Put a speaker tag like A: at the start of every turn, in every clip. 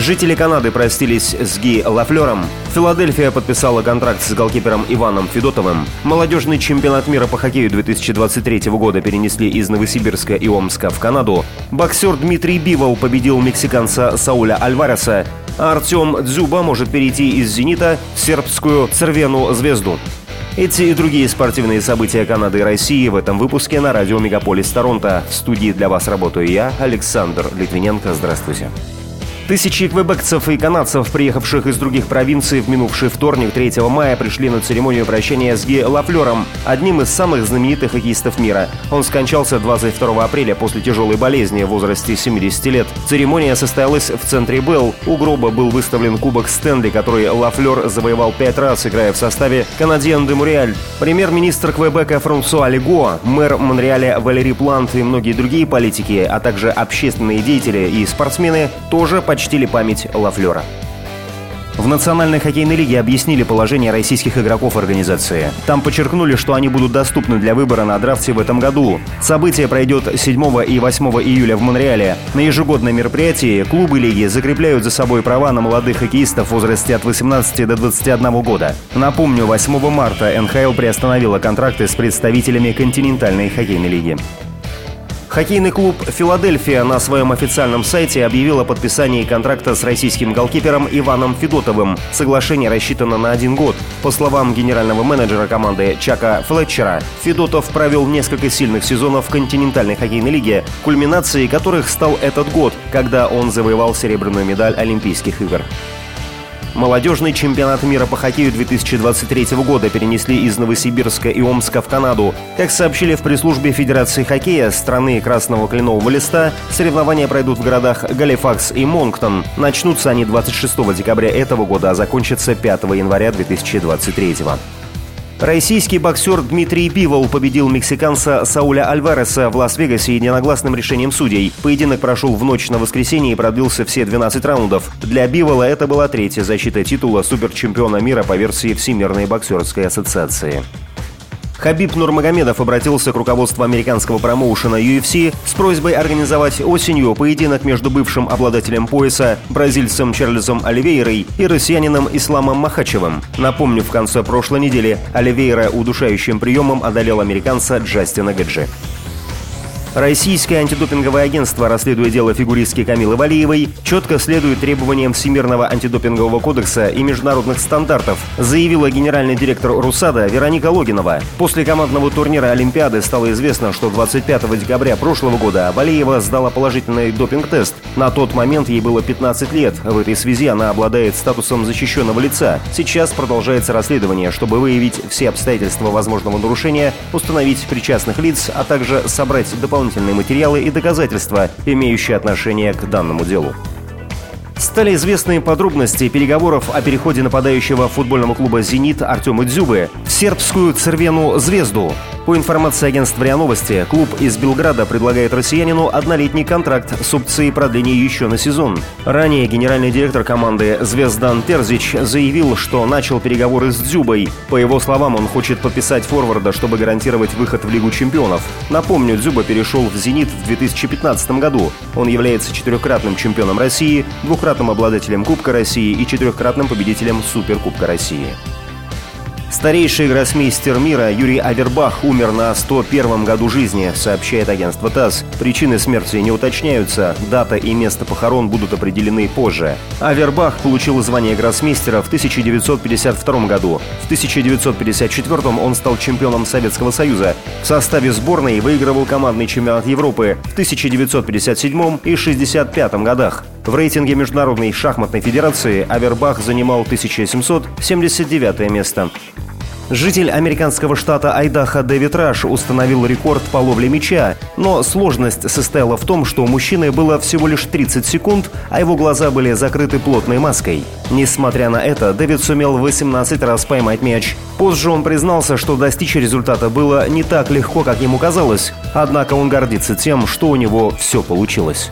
A: Жители Канады простились с Ги Лафлером. Филадельфия подписала контракт с голкипером Иваном Федотовым. Молодежный чемпионат мира по хоккею 2023 года перенесли из Новосибирска и Омска в Канаду. Боксер Дмитрий Бивол победил мексиканца Сауля Альвареса, а Артем Дзюба может перейти из «Зенита» в сербскую «Цервену звезду». Эти и другие спортивные события Канады и России в этом выпуске на радио «Мегаполис Торонто». В студии для вас работаю я, Александр Литвиненко. Здравствуйте. Тысячи квебекцев и канадцев, приехавших из других провинций в минувший вторник 3 мая, пришли на церемонию прощания с Ги Лафлером, одним из самых знаменитых хоккеистов мира. Он скончался 22 апреля после тяжелой болезни в возрасте 70 лет. Церемония состоялась в центре Белл. У гроба был выставлен кубок Стэнли, который Лафлер завоевал пять раз, играя в составе Канадиен де Муриаль. Премьер-министр Квебека Франсуа Лего, мэр Монреаля Валерий Плант и многие другие политики, а также общественные деятели и спортсмены тоже почти почтили память Лафлера. В Национальной хоккейной лиге объяснили положение российских игроков организации. Там подчеркнули, что они будут доступны для выбора на драфте в этом году. Событие пройдет 7 и 8 июля в Монреале. На ежегодном мероприятии клубы лиги закрепляют за собой права на молодых хоккеистов в возрасте от 18 до 21 года. Напомню, 8 марта НХЛ приостановила контракты с представителями континентальной хоккейной лиги. Хоккейный клуб «Филадельфия» на своем официальном сайте объявил о подписании контракта с российским голкипером Иваном Федотовым. Соглашение рассчитано на один год. По словам генерального менеджера команды Чака Флетчера, Федотов провел несколько сильных сезонов в континентальной хоккейной лиге, кульминацией которых стал этот год, когда он завоевал серебряную медаль Олимпийских игр. Молодежный чемпионат мира по хоккею 2023 года перенесли из Новосибирска и Омска в Канаду. Как сообщили в пресс-службе Федерации хоккея страны Красного Кленового Листа, соревнования пройдут в городах Галифакс и Монктон. Начнутся они 26 декабря этого года, а закончатся 5 января 2023 года. Российский боксер Дмитрий Пивол победил мексиканца Сауля Альвареса в Лас-Вегасе единогласным решением судей. Поединок прошел в ночь на воскресенье и продлился все 12 раундов. Для Бивола это была третья защита титула суперчемпиона мира по версии Всемирной боксерской ассоциации. Хабиб Нурмагомедов обратился к руководству американского промоушена UFC с просьбой организовать осенью поединок между бывшим обладателем пояса бразильцем Чарльзом Оливейрой и россиянином Исламом Махачевым. Напомню, в конце прошлой недели Оливейра удушающим приемом одолел американца Джастина Гаджи. Российское антидопинговое агентство, расследуя дело фигуристки Камилы Валиевой, четко следует требованиям Всемирного антидопингового кодекса и международных стандартов, заявила генеральный директор РУСАДА Вероника Логинова. После командного турнира Олимпиады стало известно, что 25 декабря прошлого года Валиева сдала положительный допинг-тест. На тот момент ей было 15 лет. В этой связи она обладает статусом защищенного лица. Сейчас продолжается расследование, чтобы выявить все обстоятельства возможного нарушения, установить причастных лиц, а также собрать дополнительные дополнительные материалы и доказательства, имеющие отношение к данному делу. Стали известны подробности переговоров о переходе нападающего футбольного клуба «Зенит» Артема Дзюбы в сербскую «Цервену Звезду». По информации агентства РИА Новости, клуб из Белграда предлагает россиянину однолетний контракт с опцией продления еще на сезон. Ранее генеральный директор команды Звездан Терзич заявил, что начал переговоры с Дзюбой. По его словам, он хочет подписать форварда, чтобы гарантировать выход в Лигу чемпионов. Напомню, Дзюба перешел в «Зенит» в 2015 году. Он является четырехкратным чемпионом России, двукратным обладателем Кубка России и четырехкратным победителем Суперкубка России. Старейший гроссмейстер мира Юрий Авербах умер на 101 году жизни, сообщает агентство ТАСС. Причины смерти не уточняются, дата и место похорон будут определены позже. Авербах получил звание гроссмейстера в 1952 году. В 1954 он стал чемпионом Советского Союза. В составе сборной выигрывал командный чемпионат Европы в 1957 и 1965 годах. В рейтинге Международной шахматной федерации Авербах занимал 1779 место. Житель американского штата Айдаха Дэвид Раш установил рекорд по ловле мяча, но сложность состояла в том, что у мужчины было всего лишь 30 секунд, а его глаза были закрыты плотной маской. Несмотря на это, Дэвид сумел 18 раз поймать мяч. Позже он признался, что достичь результата было не так легко, как ему казалось, однако он гордится тем, что у него все получилось.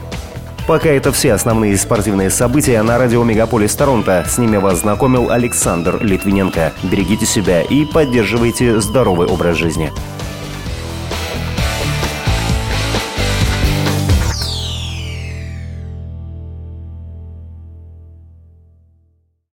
A: Пока это все основные спортивные события на радио Мегаполис Торонто. С ними вас знакомил Александр Литвиненко. Берегите себя и поддерживайте здоровый образ жизни.